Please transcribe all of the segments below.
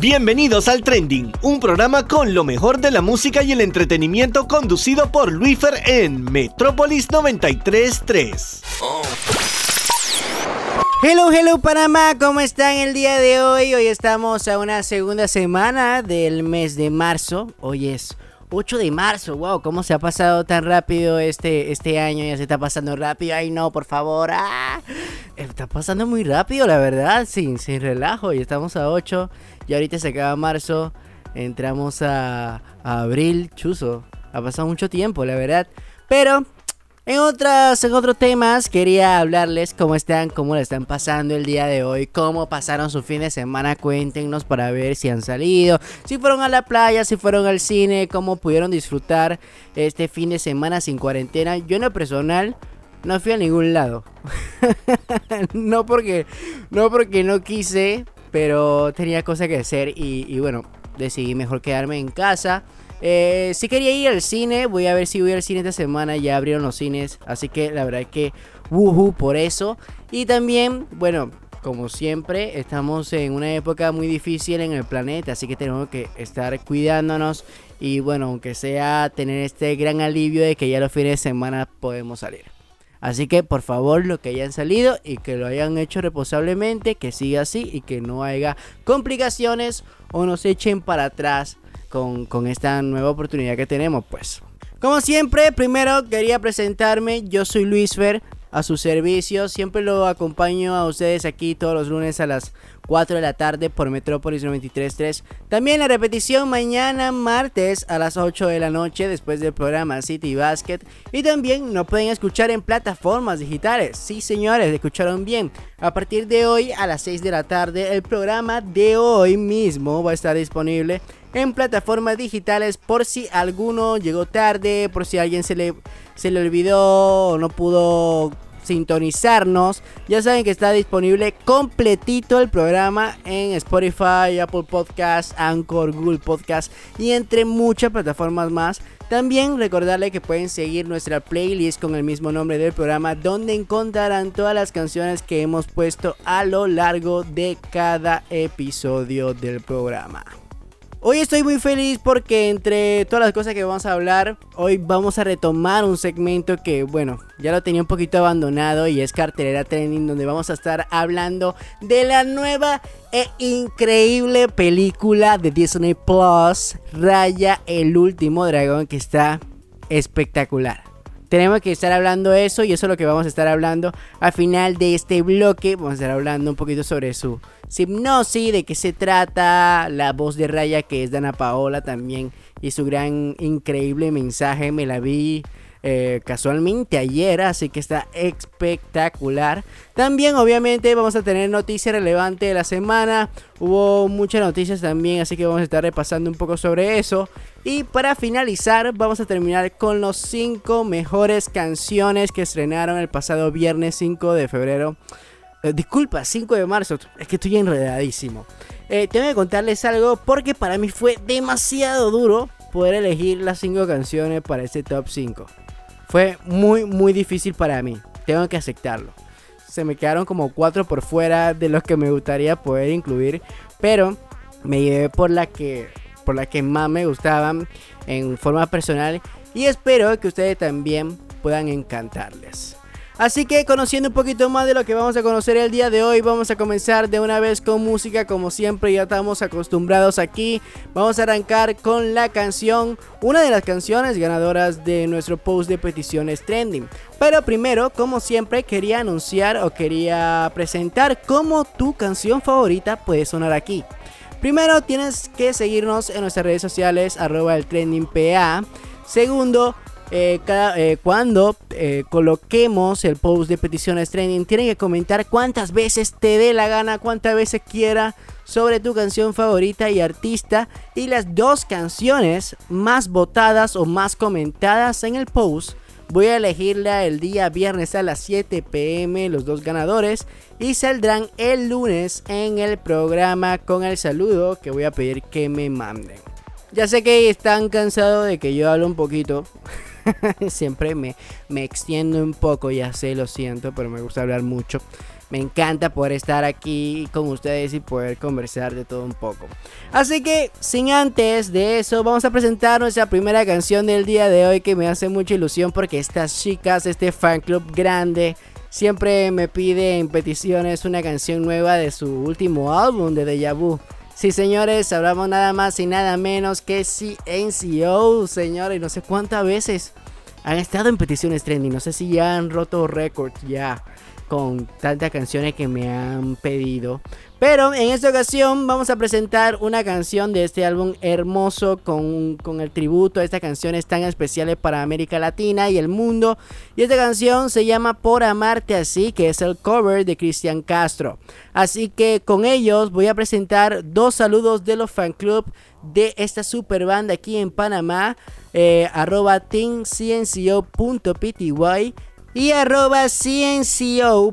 Bienvenidos al Trending, un programa con lo mejor de la música y el entretenimiento conducido por Luifer en Metrópolis 933. Hello, hello Panamá, ¿cómo están el día de hoy? Hoy estamos a una segunda semana del mes de marzo. Hoy es 8 de marzo, wow, ¿cómo se ha pasado tan rápido este, este año? Ya se está pasando rápido, ay no, por favor. ¡Ah! Está pasando muy rápido, la verdad, sin, sin relajo. Y estamos a 8 y ahorita se acaba marzo, entramos a, abril, chuzo. Ha pasado mucho tiempo, la verdad. Pero en, otras, en otros temas quería hablarles cómo están, cómo le están pasando el día de hoy, cómo pasaron su fin de semana, cuéntenos para ver si han salido, si fueron a la playa, si fueron al cine, cómo pudieron disfrutar este fin de semana sin cuarentena. Yo en lo personal no fui a ningún lado. no porque no porque no quise, pero tenía cosas que hacer y, bueno, decidí mejor quedarme en casa. Eh, si quería ir al cine, voy a ver si voy al cine esta semana. Ya abrieron los cines, así que la verdad es que wuhu por eso. Y también, bueno, como siempre, estamos en una época muy difícil en el planeta, así que tenemos que estar cuidándonos. Y bueno, aunque sea tener este gran alivio de que ya los fines de semana podemos salir. Así que por favor, lo que hayan salido y que lo hayan hecho reposablemente, que siga así y que no haya complicaciones o nos echen para atrás con, esta nueva oportunidad que tenemos, pues. Como siempre, primero quería presentarme. Yo soy Luis Fer, a su servicio. Siempre lo acompaño a ustedes aquí todos los lunes a las 4 de la tarde por Metrópolis 93.3. También la repetición mañana martes a las 8 de la noche después del programa City Basket. Y también nos pueden escuchar en plataformas digitales. Sí, señores, escucharon bien. A partir de hoy a las 6 de la tarde el programa de hoy mismo va a estar disponible en plataformas digitales por si alguno llegó tarde, por si alguien se le, se le olvidó o no pudo sintonizarnos. Ya saben que está disponible completito el programa en Spotify, Apple Podcast, Anchor, Google Podcast y entre muchas plataformas más. También recordarle que pueden seguir nuestra playlist con el mismo nombre del programa donde encontrarán todas las canciones que hemos puesto a lo largo de cada episodio del programa. Hoy estoy muy feliz porque entre todas las cosas que vamos a hablar, hoy vamos a retomar un segmento que, bueno, ya lo tenía un poquito abandonado y es cartelera trending donde vamos a estar hablando de la nueva e increíble película de Disney Plus, Raya el último dragón que está espectacular. Tenemos que estar hablando eso y eso es lo que vamos a estar hablando al final de este bloque. Vamos a estar hablando un poquito sobre su hipnosis, de qué se trata, la voz de Raya que es Dana Paola también y su gran increíble mensaje. Me la vi eh, casualmente ayer, así que está espectacular. También obviamente vamos a tener noticias relevantes de la semana. Hubo muchas noticias también, así que vamos a estar repasando un poco sobre eso. Y para finalizar, vamos a terminar con los 5 mejores canciones que estrenaron el pasado viernes 5 de febrero. Eh, disculpa, 5 de marzo. Es que estoy enredadísimo. Eh, tengo que contarles algo porque para mí fue demasiado duro poder elegir las 5 canciones para este top 5. Fue muy, muy difícil para mí. Tengo que aceptarlo. Se me quedaron como cuatro por fuera de los que me gustaría poder incluir. Pero me llevé por la que, por la que más me gustaban en forma personal. Y espero que ustedes también puedan encantarles. Así que conociendo un poquito más de lo que vamos a conocer el día de hoy, vamos a comenzar de una vez con música como siempre ya estamos acostumbrados aquí. Vamos a arrancar con la canción, una de las canciones ganadoras de nuestro post de peticiones trending. Pero primero, como siempre, quería anunciar o quería presentar cómo tu canción favorita puede sonar aquí. Primero tienes que seguirnos en nuestras redes sociales arroba el trending PA. Segundo, eh, eh, cuando eh, coloquemos el post de peticiones trending, tienen que comentar cuántas veces te dé la gana, cuántas veces quiera sobre tu canción favorita y artista y las dos canciones más votadas o más comentadas en el post. Voy a elegirla el día viernes a las 7 pm los dos ganadores y saldrán el lunes en el programa con el saludo que voy a pedir que me manden. Ya sé que están cansados de que yo hable un poquito. Siempre me, me extiendo un poco, ya sé, lo siento, pero me gusta hablar mucho. Me encanta poder estar aquí con ustedes y poder conversar de todo un poco. Así que, sin antes de eso, vamos a presentar nuestra primera canción del día de hoy que me hace mucha ilusión porque estas chicas, este fan club grande, siempre me piden peticiones una canción nueva de su último álbum de Deja Vu. Sí, señores, hablamos nada más y nada menos que CNCO, señores, no sé cuántas veces han estado en peticiones trending, no sé si ya han roto récords ya con tantas canciones que me han pedido. Pero en esta ocasión vamos a presentar una canción de este álbum hermoso con, con, el tributo a estas canciones tan especiales para América Latina y el mundo. Y esta canción se llama Por Amarte Así, que es el cover de Cristian Castro. Así que con ellos voy a presentar dos saludos de los fan club de esta super banda aquí en Panamá. Eh, teamcnco.pty y arroba cnco.panamá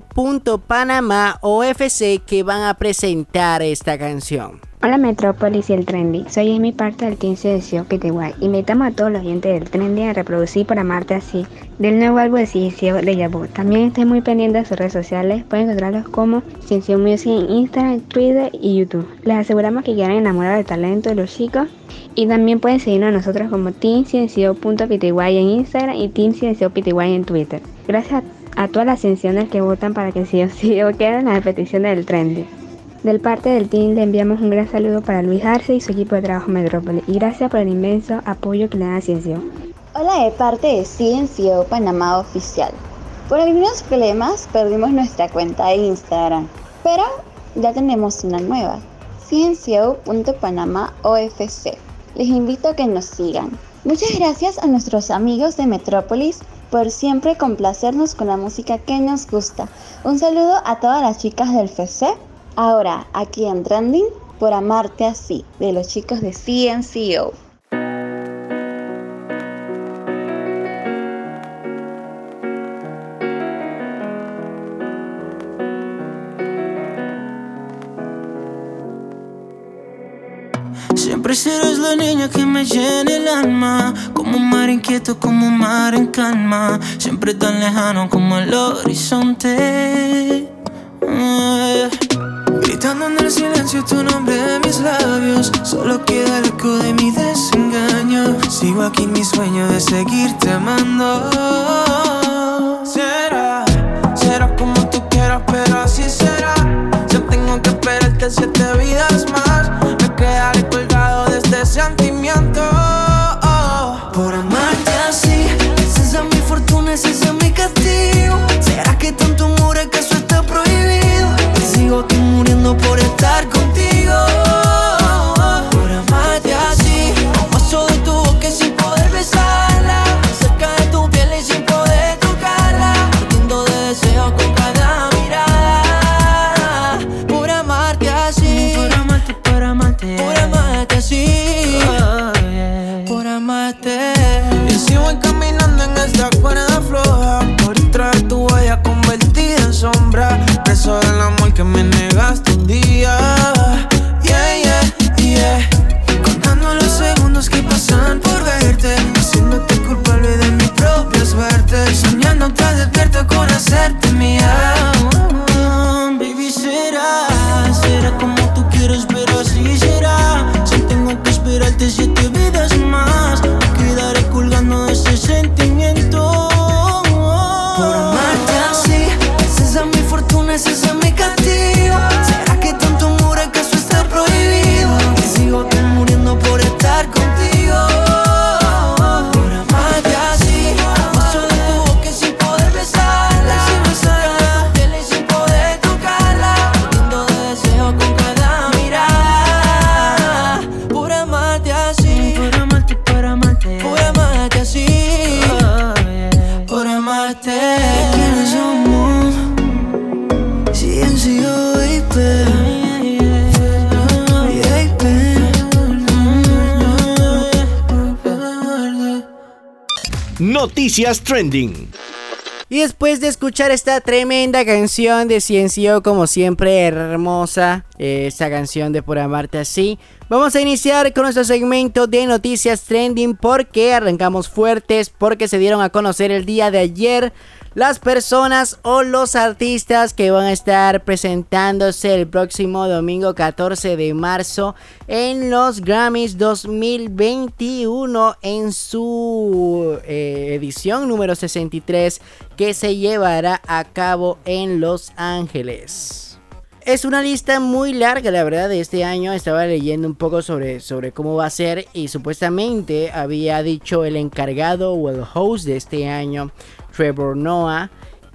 OFC que van a presentar esta canción. Hola Metrópolis y el Trendy, soy mi parte del Team CNCO Pitiguay. Invitamos a todos los oyentes del Trendy a reproducir para amarte así del nuevo álbum de CNCO de Yabu. También estén muy pendientes de sus redes sociales, pueden encontrarlos como CNCO Music en Instagram, Twitter y YouTube. Les aseguramos que quedarán enamorados del talento de los chicos y también pueden seguirnos a nosotros como teamciencio.pty en Instagram y teamcienciopty en Twitter. Gracias a, todas las sensiones que votan para que sí o sí o queden en la repetición del trendy. Del parte del team le enviamos un gran saludo para Luis Arce y su equipo de trabajo Metrópoli y gracias por el inmenso apoyo que le dan a Ciencio. Hola de parte de Ciencio Panamá Oficial. Por algunos problemas perdimos nuestra cuenta de Instagram, pero ya tenemos una nueva, OFC. Les invito a que nos sigan. Muchas gracias a nuestros amigos de Metrópolis por siempre complacernos con la música que nos gusta. Un saludo a todas las chicas del FC. Ahora, aquí en Trending, por amarte así, de los chicos de CNCO. Siempre serás la niña que me llena el alma. Como un mar inquieto, como un mar en calma. Siempre tan lejano como el horizonte. En el silencio tu nombre de mis labios. Solo queda el eco de mi desengaño. Sigo aquí en mi sueño de seguirte amando. Será, será como tú quieras, pero así será. Yo tengo que esperarte siete vidas Noticias Trending. Y después de escuchar esta tremenda canción de Ciencio, como siempre hermosa, eh, esta canción de Por Amarte Así, vamos a iniciar con nuestro segmento de noticias trending porque arrancamos fuertes, porque se dieron a conocer el día de ayer las personas o los artistas que van a estar presentándose el próximo domingo 14 de marzo en los Grammys 2021 en su eh, edición número 63 que se llevará a cabo en Los Ángeles. Es una lista muy larga, la verdad, de este año. Estaba leyendo un poco sobre, sobre cómo va a ser y supuestamente había dicho el encargado o el host de este año, Trevor Noah,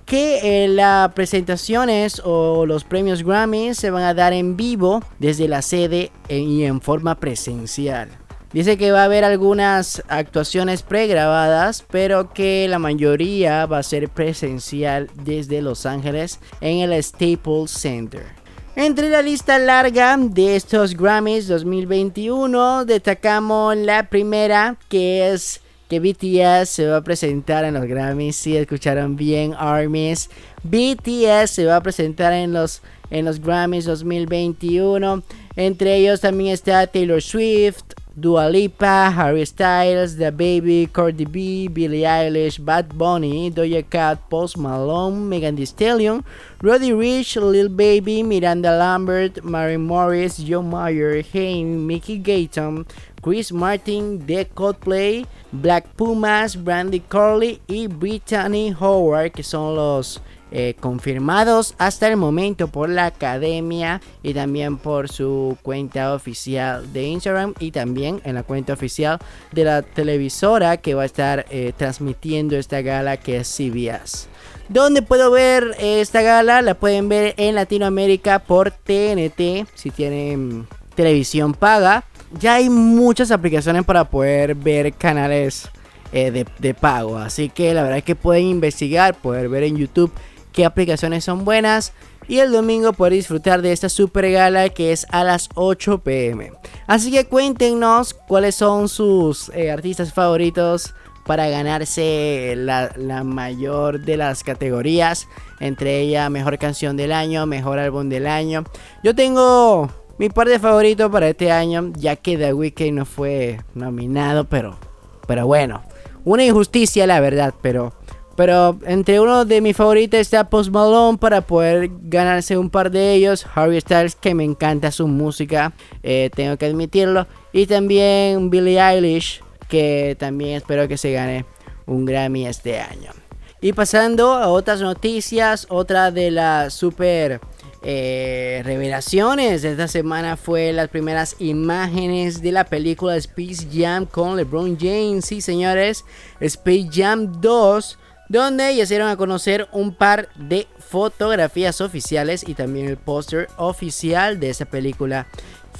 que eh, las presentaciones o los premios Grammy se van a dar en vivo desde la sede y en forma presencial. Dice que va a haber algunas actuaciones pregrabadas, pero que la mayoría va a ser presencial desde Los Ángeles en el Staples Center. Entre la lista larga de estos Grammys 2021 destacamos la primera que es que BTS se va a presentar en los Grammys. Si escucharon bien, Armies. BTS se va a presentar en los, en los Grammys 2021. Entre ellos también está Taylor Swift, Dua Lipa, Harry Styles, The Baby, Cardi B, Billie Eilish, Bad Bunny, Doja Cat, Post Malone, Megan Thee Stallion, Roddy Rich, Lil Baby, Miranda Lambert, Mary Morris, Joe Meyer, Hayne, Mickey Gayton, Chris Martin, The Coldplay, Black Pumas, Brandy Corley y Brittany Howard, que son los eh, confirmados hasta el momento por la academia y también por su cuenta oficial de Instagram y también en la cuenta oficial de la televisora que va a estar eh, transmitiendo esta gala que es CBS. ¿Dónde puedo ver esta gala? La pueden ver en Latinoamérica por TNT si tienen televisión paga. Ya hay muchas aplicaciones para poder ver canales eh, de, de, pago. Así que la verdad es que pueden investigar, poder ver en YouTube qué aplicaciones son buenas y el domingo poder disfrutar de esta super gala que es a las 8 pm. Así que cuéntenos cuáles son sus eh, artistas favoritos para ganarse la, mayor de las categorías, entre ellas mejor canción del año, mejor álbum del año. Yo tengo mi parte favorito para este año, ya que The Weeknd no fue nominado, pero, pero bueno, una injusticia la verdad, pero pero entre uno de mis favoritos está Post Malone para poder ganarse un par de ellos. Harry Styles, que me encanta su música, eh, tengo que admitirlo. Y también Billie Eilish, que también espero que se gane un Grammy este año. Y pasando a otras noticias, otra de las super eh, revelaciones de esta semana fue las primeras imágenes de la película Space Jam con LeBron James. Sí, señores, Space Jam 2 donde ya se dieron a conocer un par de fotografías oficiales y también el póster oficial de esa película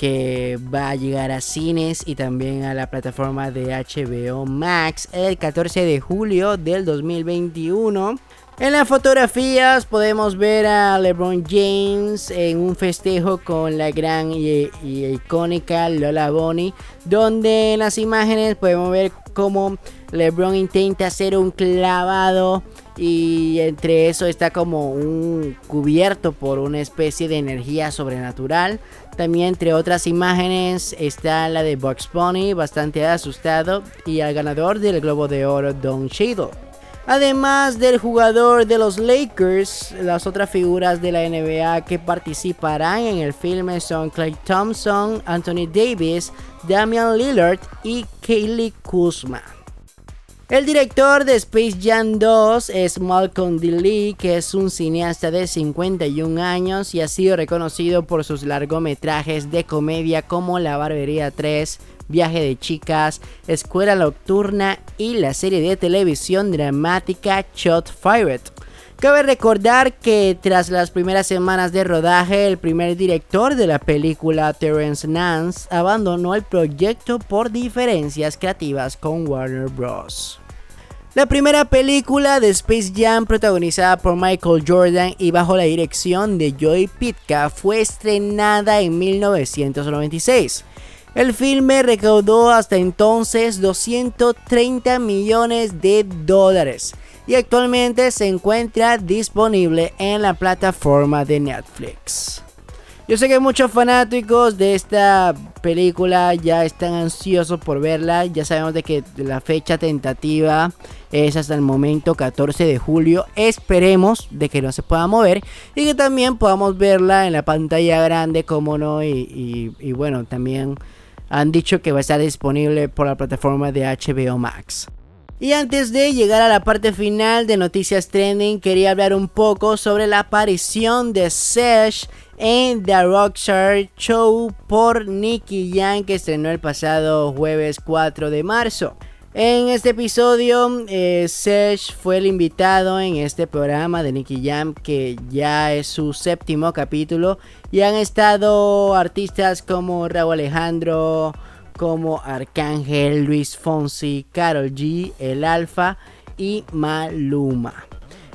que va a llegar a cines y también a la plataforma de HBO Max el 14 de julio del 2021. En las fotografías podemos ver a LeBron James en un festejo con la gran y, icónica Lola Bonnie, donde en las imágenes podemos ver cómo LeBron intenta hacer un clavado y entre eso está como un cubierto por una especie de energía sobrenatural. También entre otras imágenes está la de Bugs Bunny bastante asustado y al ganador del Globo de Oro Don Cheadle. Además del jugador de los Lakers, las otras figuras de la NBA que participarán en el filme son Clay Thompson, Anthony Davis, Damian Lillard y Kaylee Kuzma. El director de Space Jam 2 es Malcolm D. Lee, que es un cineasta de 51 años y ha sido reconocido por sus largometrajes de comedia como La Barbería 3, Viaje de Chicas, Escuela Nocturna y la serie de televisión dramática Shot Fired. Cabe recordar que tras las primeras semanas de rodaje, el primer director de la película, Terence Nance, abandonó el proyecto por diferencias creativas con Warner Bros. La primera película de Space Jam protagonizada por Michael Jordan y bajo la dirección de Joey Pitka fue estrenada en 1996. El filme recaudó hasta entonces 230 millones de dólares y actualmente se encuentra disponible en la plataforma de Netflix. Yo sé que muchos fanáticos de esta película ya están ansiosos por verla. Ya sabemos de que la fecha tentativa es hasta el momento 14 de julio. Esperemos de que no se pueda mover y que también podamos verla en la pantalla grande, como no. Y, y bueno, también han dicho que va a estar disponible por la plataforma de HBO Max. Y antes de llegar a la parte final de Noticias Trending, quería hablar un poco sobre la aparición de Sesh en The Rockstar Show por Nicky Young que estrenó el pasado jueves 4 de marzo. En este episodio, eh, Sesh fue el invitado en este programa de Nicky Jam, que ya es su séptimo capítulo. Y han estado artistas como Raúl Alejandro, como Arcángel, Luis Fonsi, Carol G, El Alfa y Maluma.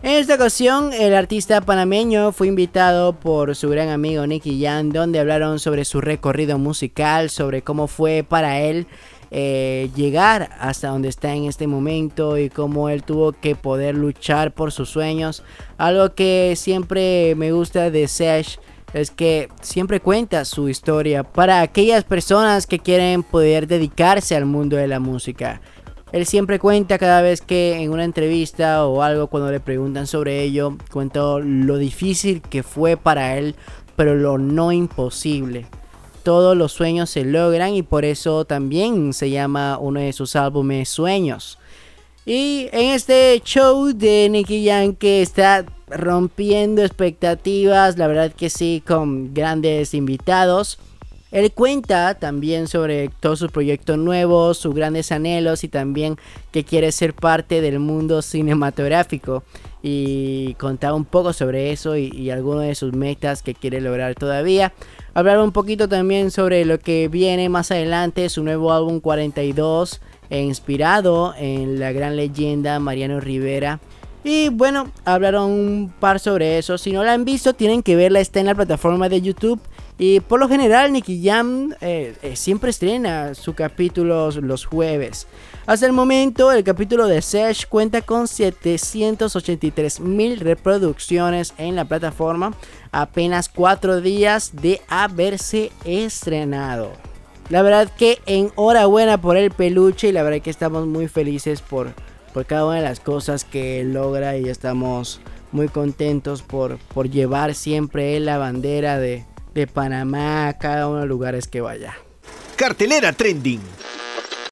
En esta ocasión, el artista panameño fue invitado por su gran amigo Nicky Jam, donde hablaron sobre su recorrido musical, sobre cómo fue para él eh, llegar hasta donde está en este momento y cómo él tuvo que poder luchar por sus sueños. Algo que siempre me gusta de Sesh es que siempre cuenta su historia para aquellas personas que quieren poder dedicarse al mundo de la música. Él siempre cuenta cada vez que en una entrevista o algo cuando le preguntan sobre ello, cuenta lo difícil que fue para él, pero lo no imposible. Todos los sueños se logran y por eso también se llama uno de sus álbumes Sueños. Y en este show de Nicky Young que está rompiendo expectativas, la verdad que sí, con grandes invitados. Él cuenta también sobre todos sus proyectos nuevos, sus grandes anhelos y también que quiere ser parte del mundo cinematográfico. Y contaba un poco sobre eso y, algunas de sus metas que quiere lograr todavía. Hablar un poquito también sobre lo que viene más adelante, su nuevo álbum 42, e inspirado en la gran leyenda Mariano Rivera. Y bueno, hablaron un par sobre eso. Si no la han visto, tienen que verla. Está en la plataforma de YouTube. Y por lo general, Nicky Jam eh, eh, siempre estrena su capítulo los jueves. Hasta el momento, el capítulo de Sesh cuenta con 783 mil reproducciones en la plataforma. Apenas 4 días de haberse estrenado. La verdad que enhorabuena por el peluche y la verdad que estamos muy felices por por cada una de las cosas que logra y estamos muy contentos por, por llevar siempre la bandera de, de Panamá a cada uno de los lugares que vaya. Cartelera Trending.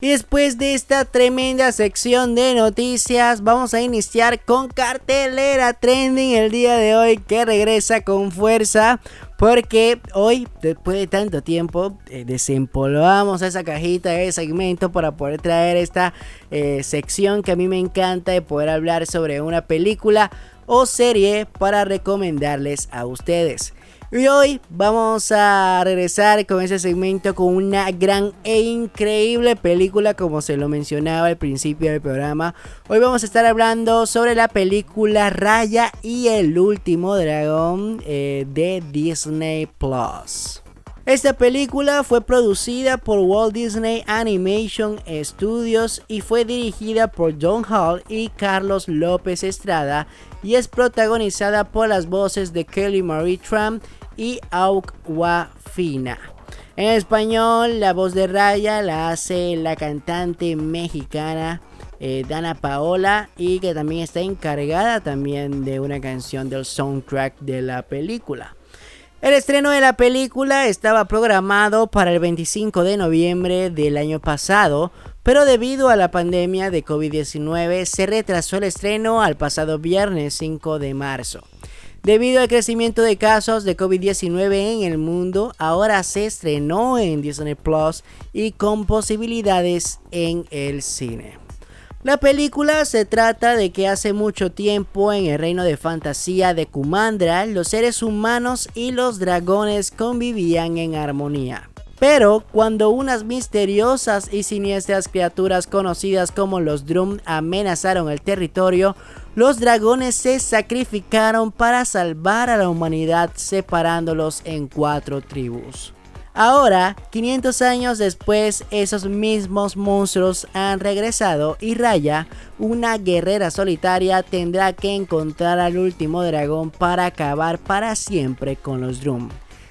Y después de esta tremenda sección de noticias, vamos a iniciar con cartelera trending el día de hoy que regresa con fuerza. Porque hoy, después de tanto tiempo, eh, desempolvamos esa cajita de segmento para poder traer esta eh, sección que a mí me encanta de poder hablar sobre una película o serie para recomendarles a ustedes. Y hoy vamos a regresar con ese segmento con una gran e increíble película como se lo mencionaba al principio del programa. Hoy vamos a estar hablando sobre la película Raya y el último dragón eh, de Disney Plus. Esta película fue producida por Walt Disney Animation Studios y fue dirigida por John Hall y Carlos López Estrada y es protagonizada por las voces de Kelly Marie Tran y Fina. En español, la voz de Raya la hace la cantante mexicana eh, Dana Paola y que también está encargada también de una canción del soundtrack de la película. El estreno de la película estaba programado para el 25 de noviembre del año pasado, pero debido a la pandemia de COVID-19 se retrasó el estreno al pasado viernes 5 de marzo. Debido al crecimiento de casos de COVID-19 en el mundo, ahora se estrenó en Disney Plus y con posibilidades en el cine. La película se trata de que hace mucho tiempo en el reino de fantasía de Kumandra, los seres humanos y los dragones convivían en armonía. Pero cuando unas misteriosas y siniestras criaturas conocidas como los Drum amenazaron el territorio, los dragones se sacrificaron para salvar a la humanidad separándolos en cuatro tribus. Ahora, 500 años después, esos mismos monstruos han regresado y Raya, una guerrera solitaria, tendrá que encontrar al último dragón para acabar para siempre con los Drum.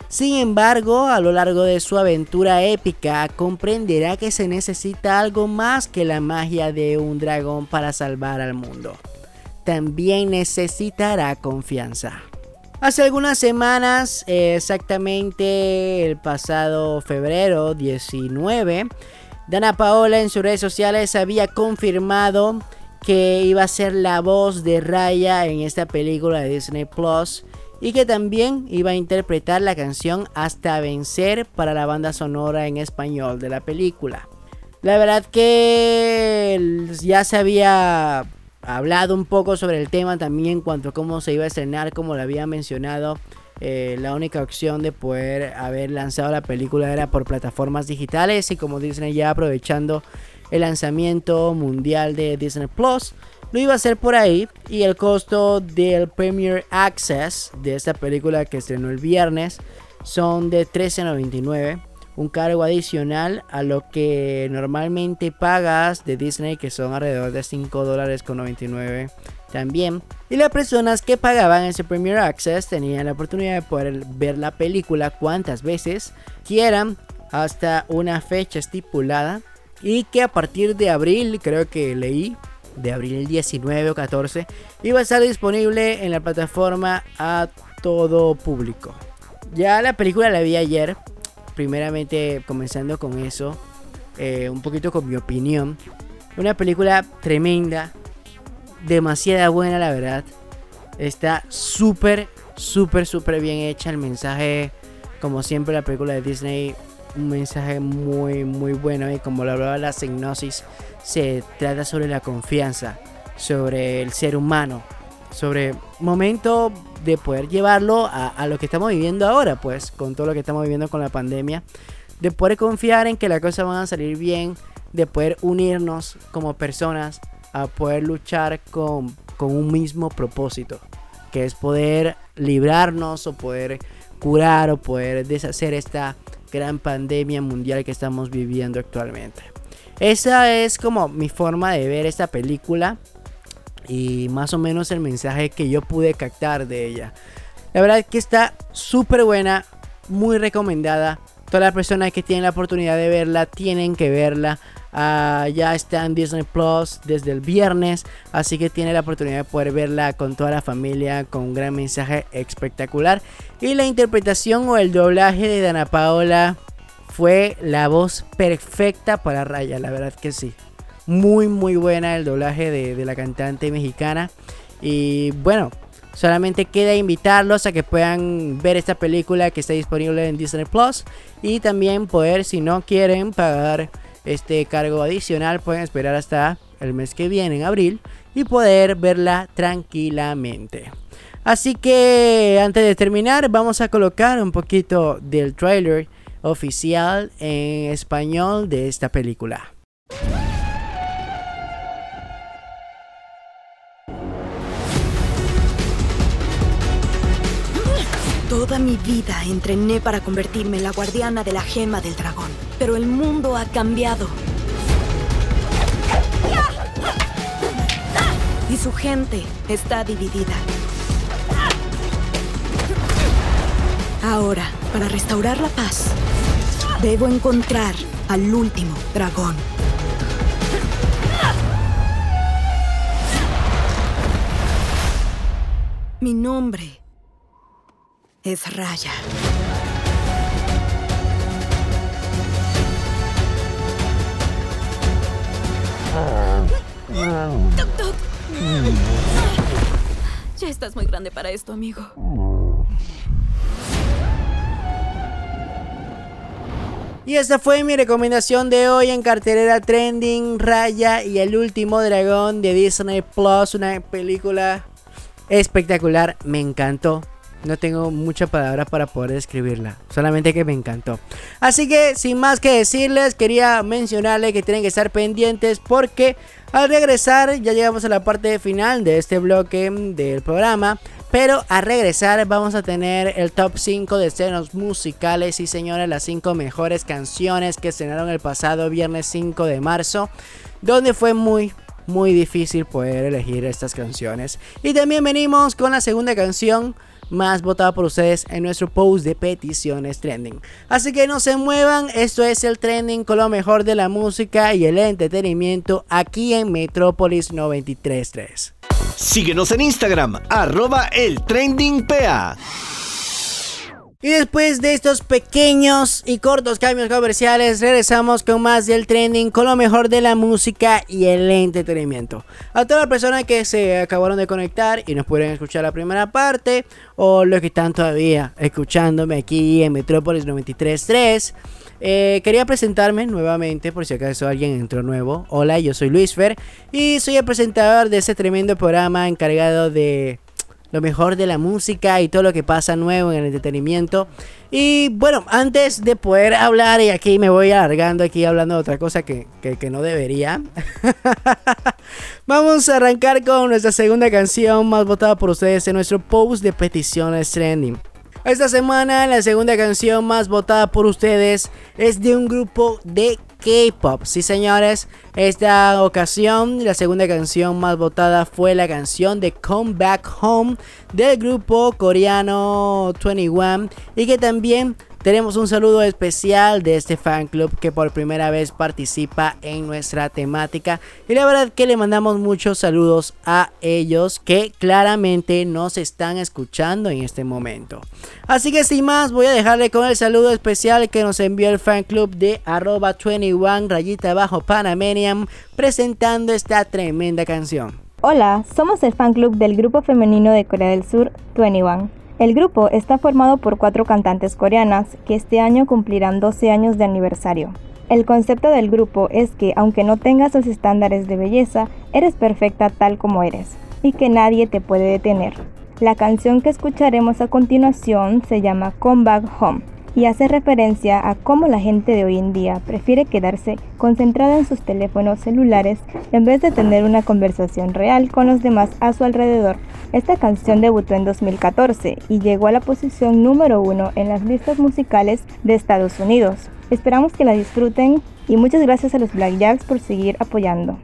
Sin embargo, a lo largo de su aventura épica, comprenderá que se necesita algo más que la magia de un dragón para salvar al mundo. También necesitará confianza. Hace algunas semanas, exactamente el pasado febrero 19, Dana Paola en sus redes sociales había confirmado que iba a ser la voz de Raya en esta película de Disney Plus y que también iba a interpretar la canción Hasta Vencer para la banda sonora en español de la película. La verdad que ya se había hablado un poco sobre el tema también en cuanto a cómo se iba a estrenar, como lo había mencionado. Eh, la única opción de poder haber lanzado la película era por plataformas digitales y como Disney ya aprovechando el lanzamiento mundial de Disney Plus, lo iba a hacer por ahí y el costo del Premier Access de esta película que estrenó el viernes son de 13.99 un cargo adicional a lo que normalmente pagas de Disney, que son alrededor de 5 dólares con 99 también. Y las personas que pagaban ese Premier Access tenían la oportunidad de poder ver la película cuantas veces quieran hasta una fecha estipulada. Y que a partir de abril, creo que leí, de abril 19 o 14, iba a estar disponible en la plataforma a todo público. Ya la película la vi ayer, primeramente comenzando con eso, eh, un poquito con mi opinión. Una película tremenda, demasiada buena la verdad. Está súper, súper, súper bien hecha. El mensaje, como siempre la película de Disney, un mensaje muy, muy bueno. Y como lo hablaba la sinopsis, se trata sobre la confianza, sobre el ser humano, sobre momento de poder llevarlo a, lo que estamos viviendo ahora, pues, con todo lo que estamos viviendo con la pandemia, de poder confiar en que las cosas van a salir bien, de poder unirnos como personas a poder luchar con, con un mismo propósito, que es poder librarnos o poder curar o poder deshacer esta gran pandemia mundial que estamos viviendo actualmente. Esa es como mi forma de ver esta película y más o menos el mensaje que yo pude captar de ella. La verdad es que está súper buena, muy recomendada. Todas las personas que tienen la oportunidad de verla tienen que verla. Ah, ya está en Disney Plus desde el viernes, así que tiene la oportunidad de poder verla con toda la familia, con un gran mensaje espectacular. Y la interpretación o el doblaje de Dana Paola fue la voz perfecta para Raya, la verdad que sí. Muy, muy buena el doblaje de, la cantante mexicana. Y bueno, Solamente queda invitarlos a que puedan ver esta película que está disponible en Disney Plus. Y también poder, si no quieren pagar este cargo adicional, pueden esperar hasta el mes que viene, en abril, y poder verla tranquilamente. Así que antes de terminar, vamos a colocar un poquito del trailer oficial en español de esta película. Toda mi vida entrené para convertirme en la guardiana de la gema del dragón. Pero el mundo ha cambiado. Y su gente está dividida. Ahora, para restaurar la paz, debo encontrar al último dragón. Mi nombre es Raya. Ya estás muy grande para esto, amigo. Y esta fue mi recomendación de hoy en cartelera trending, Raya y el último dragón de Disney Plus, una película espectacular, me encantó. No tengo muchas palabras para poder describirla. Solamente que me encantó. Así que sin más que decirles, quería mencionarles que tienen que estar pendientes porque al regresar ya llegamos a la parte final de este bloque del programa. Pero al regresar vamos a tener el top 5 de escenas musicales y señores, las 5 mejores canciones que estrenaron el pasado viernes 5 de marzo. Donde fue muy, muy difícil poder elegir estas canciones. Y también venimos con la segunda canción más votado por ustedes en nuestro post de peticiones trending. Así que no se muevan, esto es el trending con lo mejor de la música y el entretenimiento aquí en Metrópolis 933. Síguenos en Instagram, arroba el trending. Y después de estos pequeños y cortos cambios comerciales, regresamos con más del trending, con lo mejor de la música y el entretenimiento. A todas las personas que se acabaron de conectar y nos pueden escuchar la primera parte, o los que están todavía escuchándome aquí en Metrópolis 93.3. Eh, quería presentarme nuevamente por si acaso alguien entró nuevo. Hola, yo soy Luis Fer y soy el presentador de este tremendo programa encargado de lo mejor de la música y todo lo que pasa nuevo en el entretenimiento. Y bueno, antes de poder hablar, y aquí me voy alargando aquí hablando de otra cosa que, que no debería, vamos a arrancar con nuestra segunda canción más votada por ustedes en nuestro post de peticiones trending. Esta semana la segunda canción más votada por ustedes es de un grupo de K-pop. Sí, señores, esta ocasión la segunda canción más votada fue la canción de Come Back Home del grupo coreano 21 y que también tenemos un saludo especial de este fan club que por primera vez participa en nuestra temática. Y la verdad que le mandamos muchos saludos a ellos que claramente nos están escuchando en este momento. Así que sin más, voy a dejarle con el saludo especial que nos envió el fan club de arroba 21 rayita bajo Panamanian presentando esta tremenda canción. Hola, somos el fan club del grupo femenino de Corea del Sur 21. El grupo está formado por cuatro cantantes coreanas que este año cumplirán 12 años de aniversario. El concepto del grupo es que aunque no tengas los estándares de belleza, eres perfecta tal como eres y que nadie te puede detener. La canción que escucharemos a continuación se llama Come Back Home y hace referencia a cómo la gente de hoy en día prefiere quedarse concentrada en sus teléfonos celulares en vez de tener una conversación real con los demás a su alrededor. Esta canción debutó en 2014 y llegó a la posición número uno en las listas musicales de Estados Unidos. Esperamos que la disfruten y muchas gracias a los Blackjacks por seguir apoyando.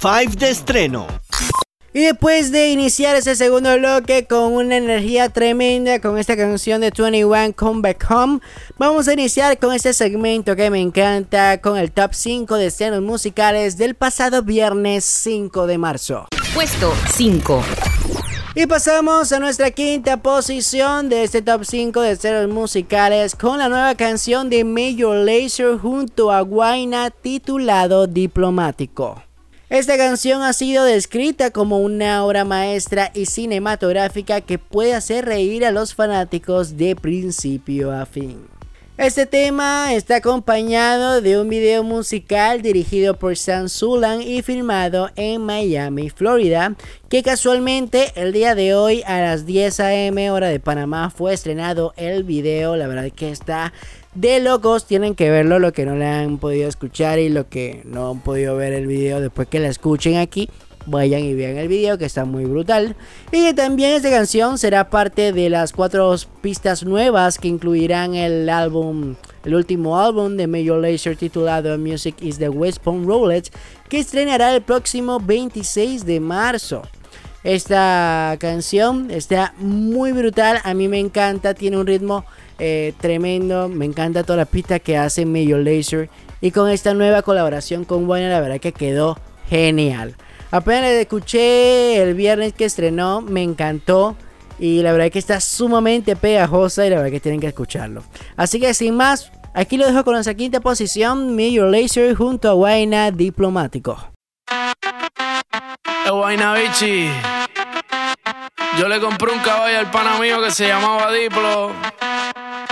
5 de estreno. Y después de iniciar ese segundo bloque con una energía tremenda con esta canción de 21 Come Back Home, vamos a iniciar con este segmento que me encanta con el top 5 de escenas musicales del pasado viernes 5 de marzo. Puesto 5. Y pasamos a nuestra quinta posición de este top 5 de escenas musicales con la nueva canción de Major Lazer junto a Guaina titulado Diplomático. Esta canción ha sido descrita como una obra maestra y cinematográfica que puede hacer reír a los fanáticos de principio a fin. Este tema está acompañado de un video musical dirigido por Sam Sulan y filmado en Miami, Florida, que casualmente el día de hoy a las 10 am hora de Panamá fue estrenado el video, la verdad que está de locos. Tienen que verlo, lo que no le han podido escuchar y lo que no han podido ver el video después que la escuchen aquí. Vayan y vean el video que está muy brutal. Y también esta canción será parte de las cuatro pistas nuevas que incluirán el álbum, el último álbum de Major Lazer titulado Music is the West Palm Roulette, que estrenará el próximo 26 de marzo. Esta canción está muy brutal, a mí me encanta, tiene un ritmo eh, tremendo. Me encanta toda la pista que hace Major Laser. Y con esta nueva colaboración con Wayne, la verdad que quedó genial. Apenas escuché el viernes que estrenó, me encantó. Y la verdad que está sumamente pegajosa y la verdad que tienen que escucharlo. Así que sin más, aquí lo dejo con nuestra quinta posición, Major Laser junto a Guayna Diplomático. Yo le compré un caballo al pana mío que se llamaba Diplo.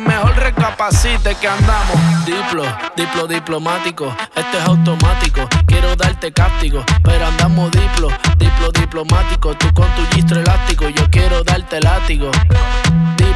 Mejor recapacite que andamos. Diplo, diplo diplomático, esto es automático. Quiero darte cáptico, pero andamos diplo, diplo diplomático. Tú con tu gistro elástico, yo quiero darte látigo. Diplo,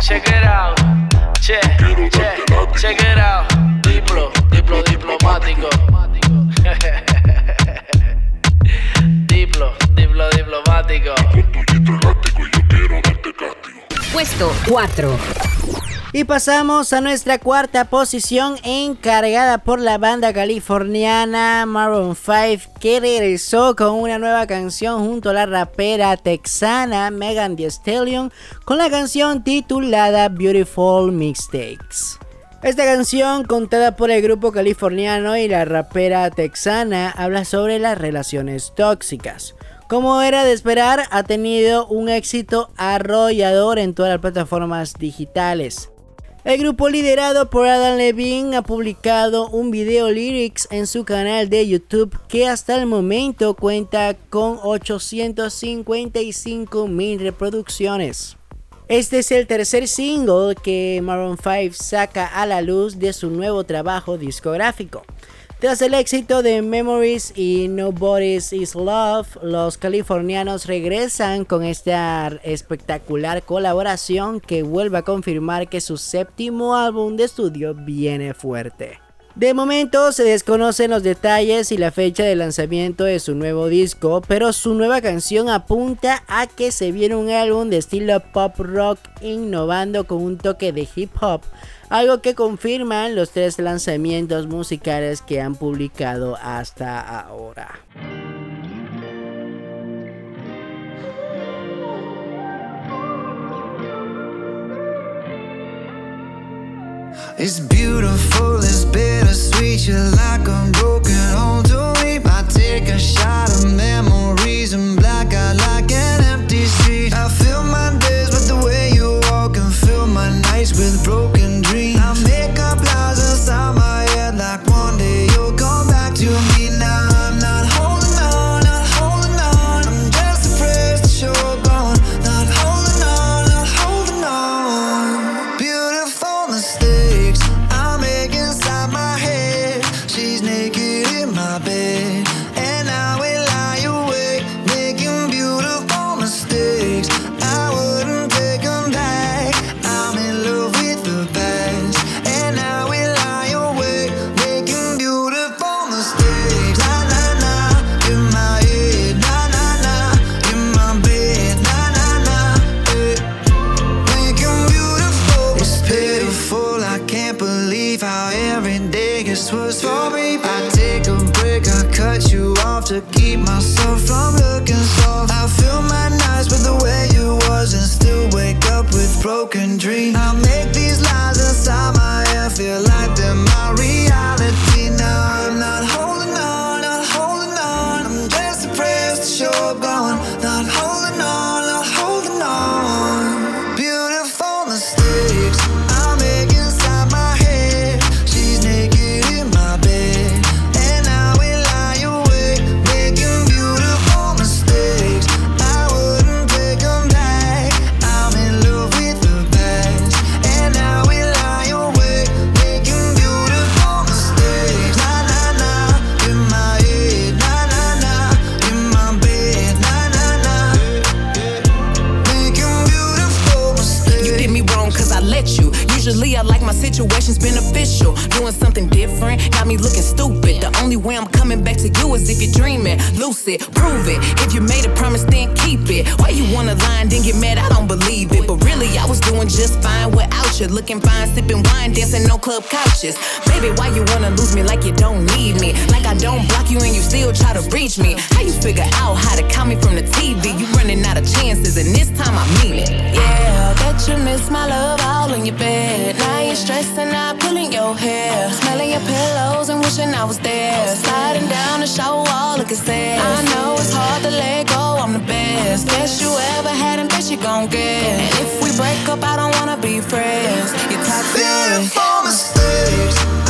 Check it out. Che, che, check it out. Diplo, diplo diplomático. diplo, diplo diplomático. Puesto 4. Y pasamos a nuestra cuarta posición encargada por la banda californiana Maroon 5 que regresó con una nueva canción junto a la rapera texana Megan Thee Stallion con la canción titulada Beautiful Mistakes. Esta canción, contada por el grupo californiano y la rapera texana, habla sobre las relaciones tóxicas. Como era de esperar, ha tenido un éxito arrollador en todas las plataformas digitales. El grupo liderado por Adam Levine ha publicado un video lyrics en su canal de YouTube que hasta el momento cuenta con 855 mil reproducciones. Este es el tercer single que Maroon 5 saca a la luz de su nuevo trabajo discográfico. Tras el éxito de Memories y Nobody's Is Love, los californianos regresan con esta espectacular colaboración que vuelve a confirmar que su séptimo álbum de estudio viene fuerte. De momento se desconocen los detalles y la fecha de lanzamiento de su nuevo disco, pero su nueva canción apunta a que se viene un álbum de estilo pop rock innovando con un toque de hip hop, algo que confirman los tres lanzamientos musicales que han publicado hasta ahora. It's beautiful, it's bittersweet. You're like a broken to me. I take a shot of memories and black out like an empty street. I fill my days with the way you walk and fill my nights with broken broken dreams. I make these lies inside my head feel like me looking stupid. The only way I'm coming back to you is if you're dreaming. Lucid, prove it. If you made a promise, then keep it. Why you wanna lie and then get mad? I don't believe it. But really, I was doing just fine without you. Looking fine, sipping wine, dancing no club couches. Baby, why you wanna lose me like you don't need me? Like I don't block you and you still try to reach me. How you figure out how to call me from the TV? You running out of chances, and this time I mean it. Yeah, bet you miss my love all in your bed. Now you're stressing out, pulling your hair. Smelling your pillows and wishing I was there. Sliding down the shower wall, looking sad. I know it's hard to let I'm the best. Best you ever had and best you gon' get. And if we break up, I don't wanna be friends. You're toxic. Beautiful mistakes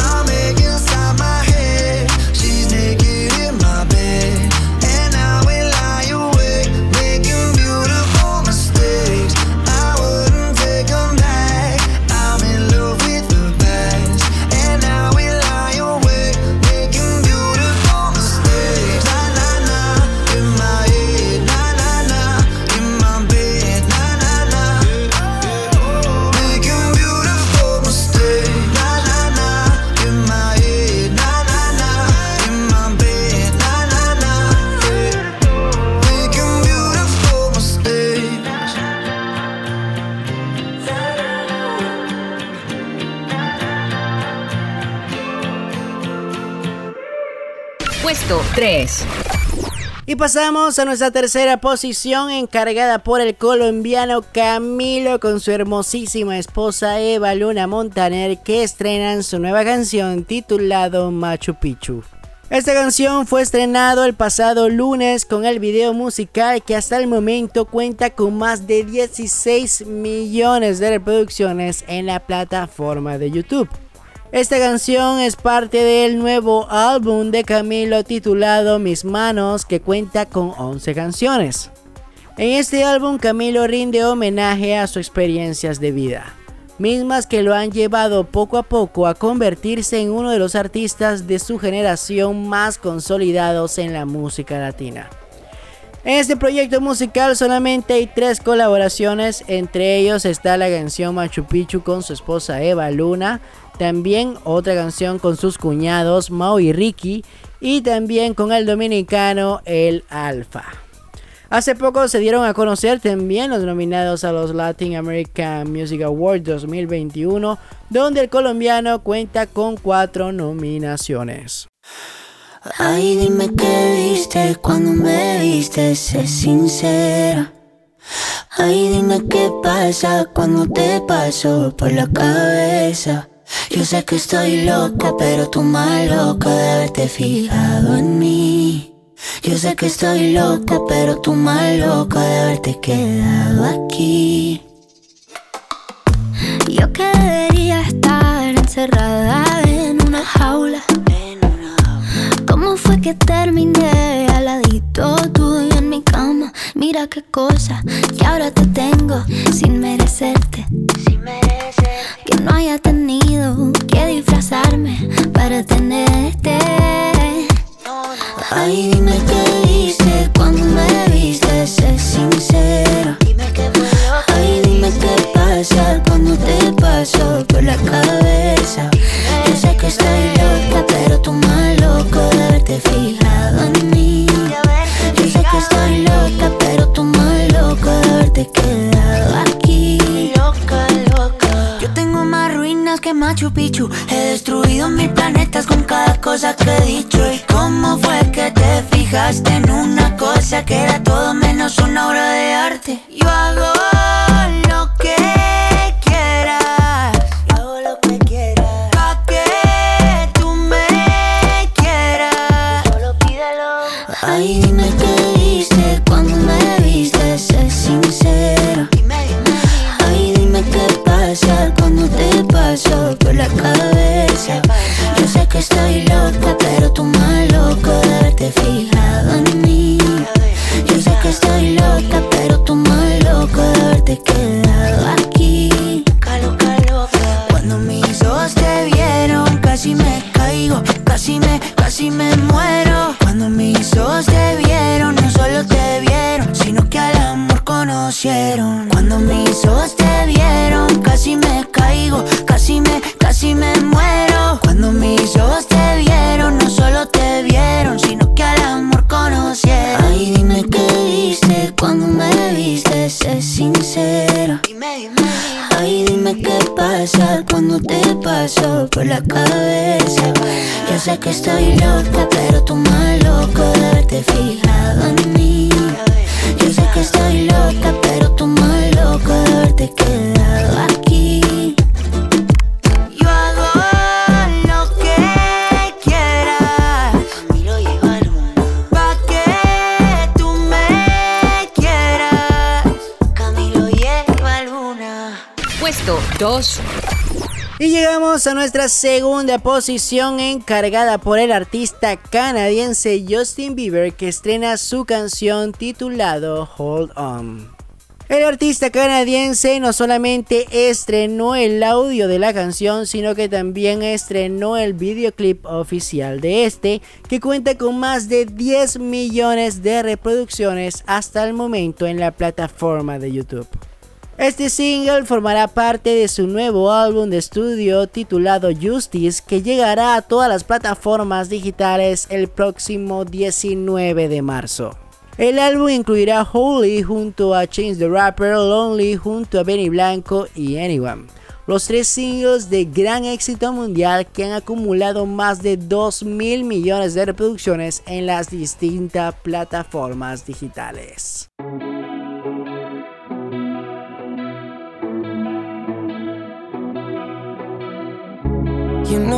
Y pasamos a nuestra tercera posición encargada por el colombiano Camilo con su hermosísima esposa Eva Luna Montaner que estrenan su nueva canción titulado Machu Picchu. Esta canción fue estrenado el pasado lunes con el video musical que hasta el momento cuenta con más de 16 millones de reproducciones en la plataforma de YouTube. Esta canción es parte del nuevo álbum de Camilo titulado Mis Manos que cuenta con 11 canciones. En este álbum Camilo rinde homenaje a sus experiencias de vida. mismas que lo han llevado poco a poco a convertirse en uno de los artistas de su generación más consolidados en la música latina. En este proyecto musical solamente hay tres colaboraciones, entre ellos está la canción Machu Picchu con su esposa Eva Luna, también otra canción con sus cuñados Mau y Ricky y también con el dominicano El Alfa. Hace poco se dieron a conocer también los nominados a los Latin American Music Awards 2021, donde el colombiano cuenta con cuatro nominaciones. Ay, dime qué viste cuando me viste, sé sincera. Ay, dime qué pasa cuando te paso por la cabeza. Yo sé que estoy loca, pero tú más loca de haberte fijado en mí. Yo sé que estoy loca, pero tú más loca de haberte quedado aquí. Yo quería estar encerrada en una jaula ¿Cómo fue que terminé al ladito tuyo mi cama? Mira qué cosa que ahora te tengo sin merecerte. Sin. Que no haya tenido que disfrazarme para tenerte. Ay, dime qué viste cuando me viste, sé sincera. Ay, dime qué pasa cuando te paso por la cabeza. Yo sé que estoy loca, pero tú más loco de haberte fijado en mí. Estoy loca, pero tú más loco de haberte quedado aquí. Loca, loca. Yo tengo más ruinas que Machu Picchu. He destruido mil planetas con cada cosa que he dicho. ¿Y cómo fue que te fijaste en una cosa que era todo menos una obra de arte? Yo hago lo que la cabeza. Yo sé que estoy loca, pero tú más loco de haberte fijado en mí. A nuestra segunda posición encargada por el artista canadiense Justin Bieber que estrena su canción titulado Hold On. El artista canadiense no solamente estrenó el audio de la canción, sino que también estrenó el videoclip oficial de este, que cuenta con más de 10 millones de reproducciones hasta el momento en la plataforma de YouTube. Este single formará parte de su nuevo álbum de estudio titulado Justice que llegará a todas las plataformas digitales el próximo 19 de marzo. El álbum incluirá Holy junto a Change the Rapper, Lonely junto a Benny Blanco y Anyone. Los tres singles de gran éxito mundial que han acumulado más de 2 mil millones de reproducciones en las distintas plataformas digitales.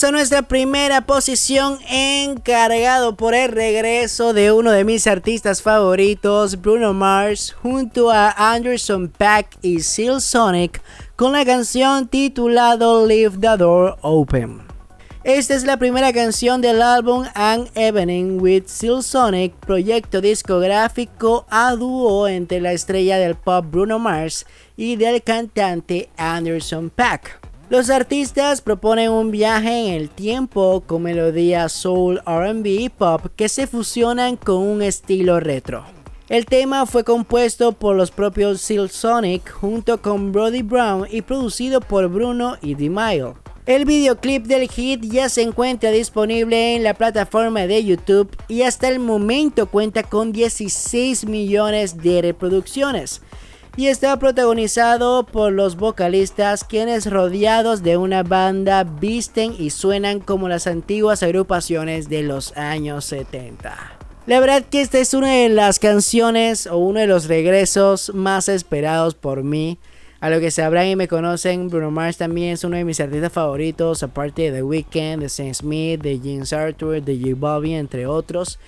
llegamos a nuestra primera posición encargado por el regreso de uno de mis artistas favoritos, Bruno Mars, junto a Anderson Pack y Seal Sonic con la canción titulado Leave the Door Open. Esta es la primera canción del álbum An Evening with Seal Sonic, proyecto discográfico a dúo entre la estrella del pop Bruno Mars y del cantante Anderson Pack. Los artistas proponen un viaje en el tiempo con melodías soul, RB y pop que se fusionan con un estilo retro. El tema fue compuesto por los propios Seal Sonic junto con Brody Brown y producido por Bruno y DeMille. El videoclip del hit ya se encuentra disponible en la plataforma de YouTube y hasta el momento cuenta con 16 millones de reproducciones y está protagonizado por los vocalistas quienes rodeados de una banda visten y suenan como las antiguas agrupaciones de los años 70. La verdad que esta es una de las canciones o uno de los regresos más esperados por mí. A lo que sabrán y me conocen, Bruno Mars también es uno de mis artistas favoritos, aparte de The Weeknd, de Sam Smith, de James Arthur, de J Bobby, entre otros.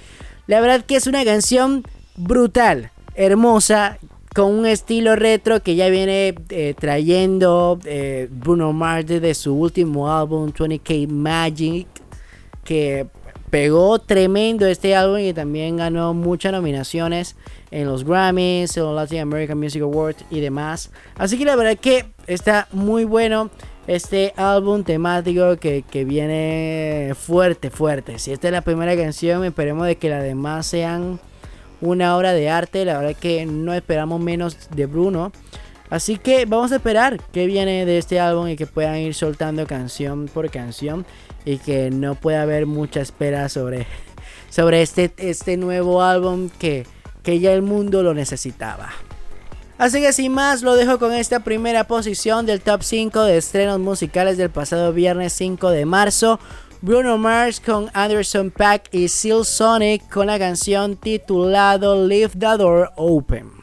La verdad que es una canción brutal, hermosa, con un estilo retro que ya viene eh, trayendo eh, Bruno Mars desde su último álbum 20K Magic que pegó tremendo este álbum y también ganó muchas nominaciones en los Grammys, en los Latin American Music Awards y demás. Así que la verdad que está muy bueno este álbum temático que, que viene fuerte, fuerte. Si esta es la primera canción, esperemos de que las demás sean una obra de arte. La verdad que no esperamos menos de Bruno. Así que vamos a esperar que viene de este álbum y que puedan ir soltando canción por canción. Y que no pueda haber mucha espera sobre, sobre este, este nuevo álbum que, que ya el mundo lo necesitaba. Así que sin más, lo dejo con esta primera posición del top 5 de estrenos musicales del pasado viernes 5 de marzo. Bruno Mars con Anderson Pack y Seal Sonic con la canción titulado Leave the Door Open.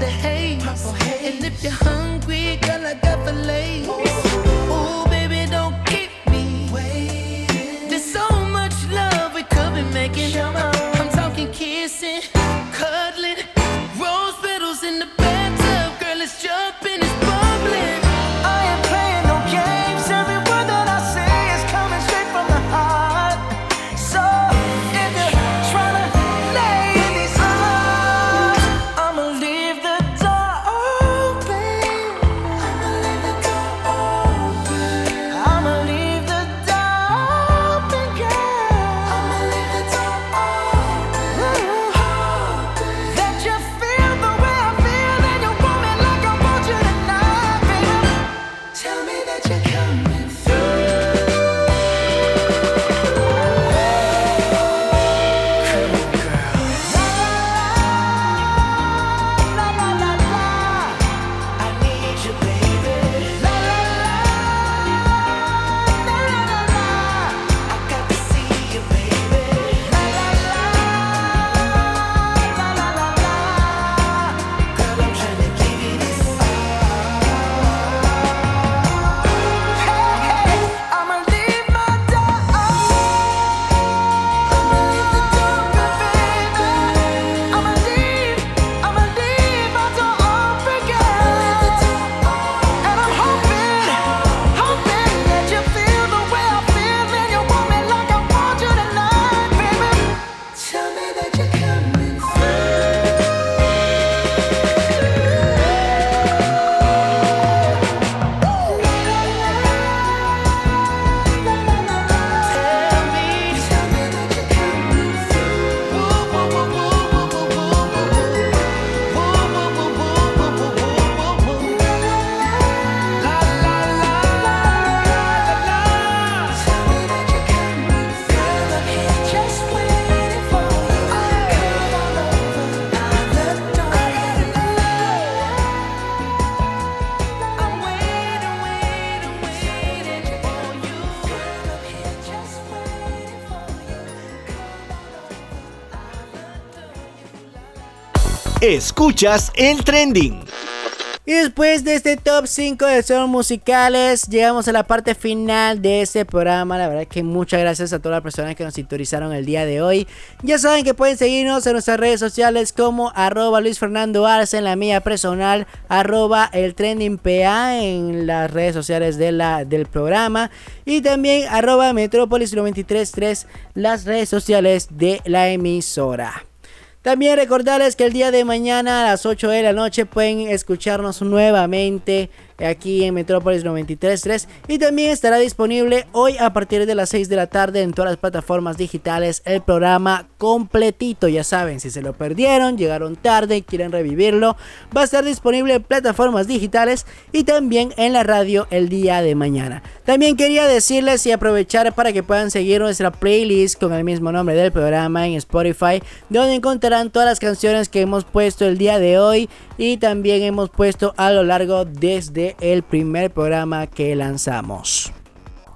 Smoke? I got the haze, and if you're hungry, girl, I got the Escuchas el trending. Y después de este top 5 de solo musicales, llegamos a la parte final de este programa. La verdad que muchas gracias a todas las personas que nos sintonizaron el día de hoy. Ya saben que pueden seguirnos en nuestras redes sociales como arroba Luis Fernando Arce en la mía personal, arroba el trending en las redes sociales de la, del programa. Y también arroba Metrópolis 933 las redes sociales de la emisora. También recordarles que el día de mañana a las 8 de la noche pueden escucharnos nuevamente aquí en Metrópolis 93.3 y también estará disponible hoy a partir de las 6 de la tarde en todas las plataformas digitales el programa completito, ya saben, si se lo perdieron, llegaron tarde quieren revivirlo, va a estar disponible en plataformas digitales y también en la radio el día de mañana. También quería decirles y aprovechar para que puedan seguir nuestra playlist con el mismo nombre del programa en Spotify, donde encontrarán todas las canciones que hemos puesto el día de hoy y también hemos puesto a lo largo desde el primer programa que lanzamos.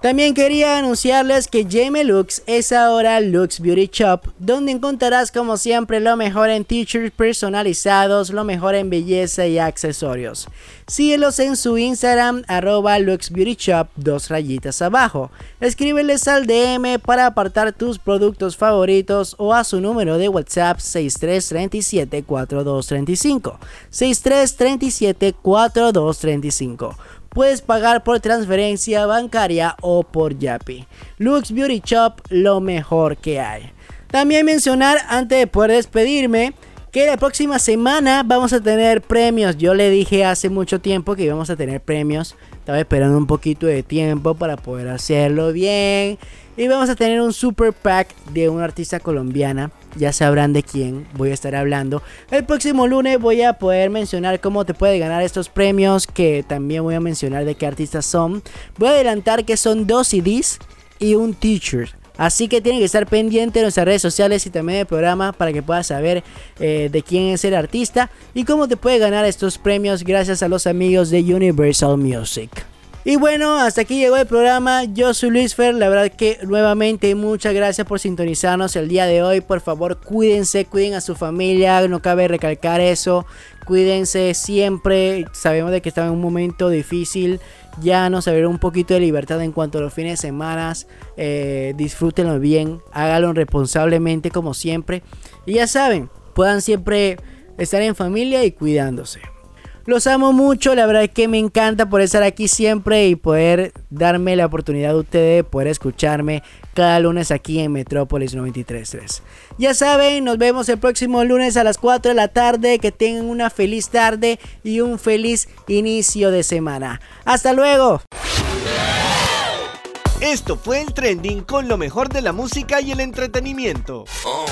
También quería anunciarles que Jamie Lux es ahora Lux Beauty Shop, donde encontrarás como siempre lo mejor en t-shirts personalizados, lo mejor en belleza y accesorios. Síguelos en su Instagram, arroba Lux Beauty Shop, dos rayitas abajo. Escríbeles al DM para apartar tus productos favoritos o a su número de WhatsApp 6337 4235. 6337 4235 puedes pagar por transferencia bancaria o por Yapi. Lux Beauty Shop, lo mejor que hay. También mencionar antes de poder despedirme que la próxima semana vamos a tener premios. Yo le dije hace mucho tiempo que íbamos a tener premios. Estaba esperando un poquito de tiempo para poder hacerlo bien. Y vamos a tener un super pack de una artista colombiana. Ya sabrán de quién voy a estar hablando. El próximo lunes voy a poder mencionar cómo te puede ganar estos premios. Que también voy a mencionar de qué artistas son. Voy a adelantar que son dos CDs y un t-shirt. Así que tienen que estar pendientes de nuestras redes sociales y también del programa para que puedas saber eh, de quién es el artista y cómo te puede ganar estos premios gracias a los amigos de Universal Music. Y bueno, hasta aquí llegó el programa. Yo soy Luis Fer. La verdad que nuevamente muchas gracias por sintonizarnos el día de hoy. Por favor, cuídense, cuiden a su familia. No cabe recalcar eso. Cuídense siempre. Sabemos de que están en un momento difícil. Ya nos abrieron un poquito de libertad en cuanto a los fines de semana. Eh, disfrútenlo bien. Háganlo responsablemente como siempre. Y ya saben, puedan siempre estar en familia y cuidándose. Los amo mucho, la verdad es que me encanta por estar aquí siempre y poder darme la oportunidad de ustedes de poder escucharme cada lunes aquí en Metrópolis 93.3. Ya saben, nos vemos el próximo lunes a las 4 de la tarde. Que tengan una feliz tarde y un feliz inicio de semana. Hasta luego. Esto fue el trending con lo mejor de la música y el entretenimiento. Oh.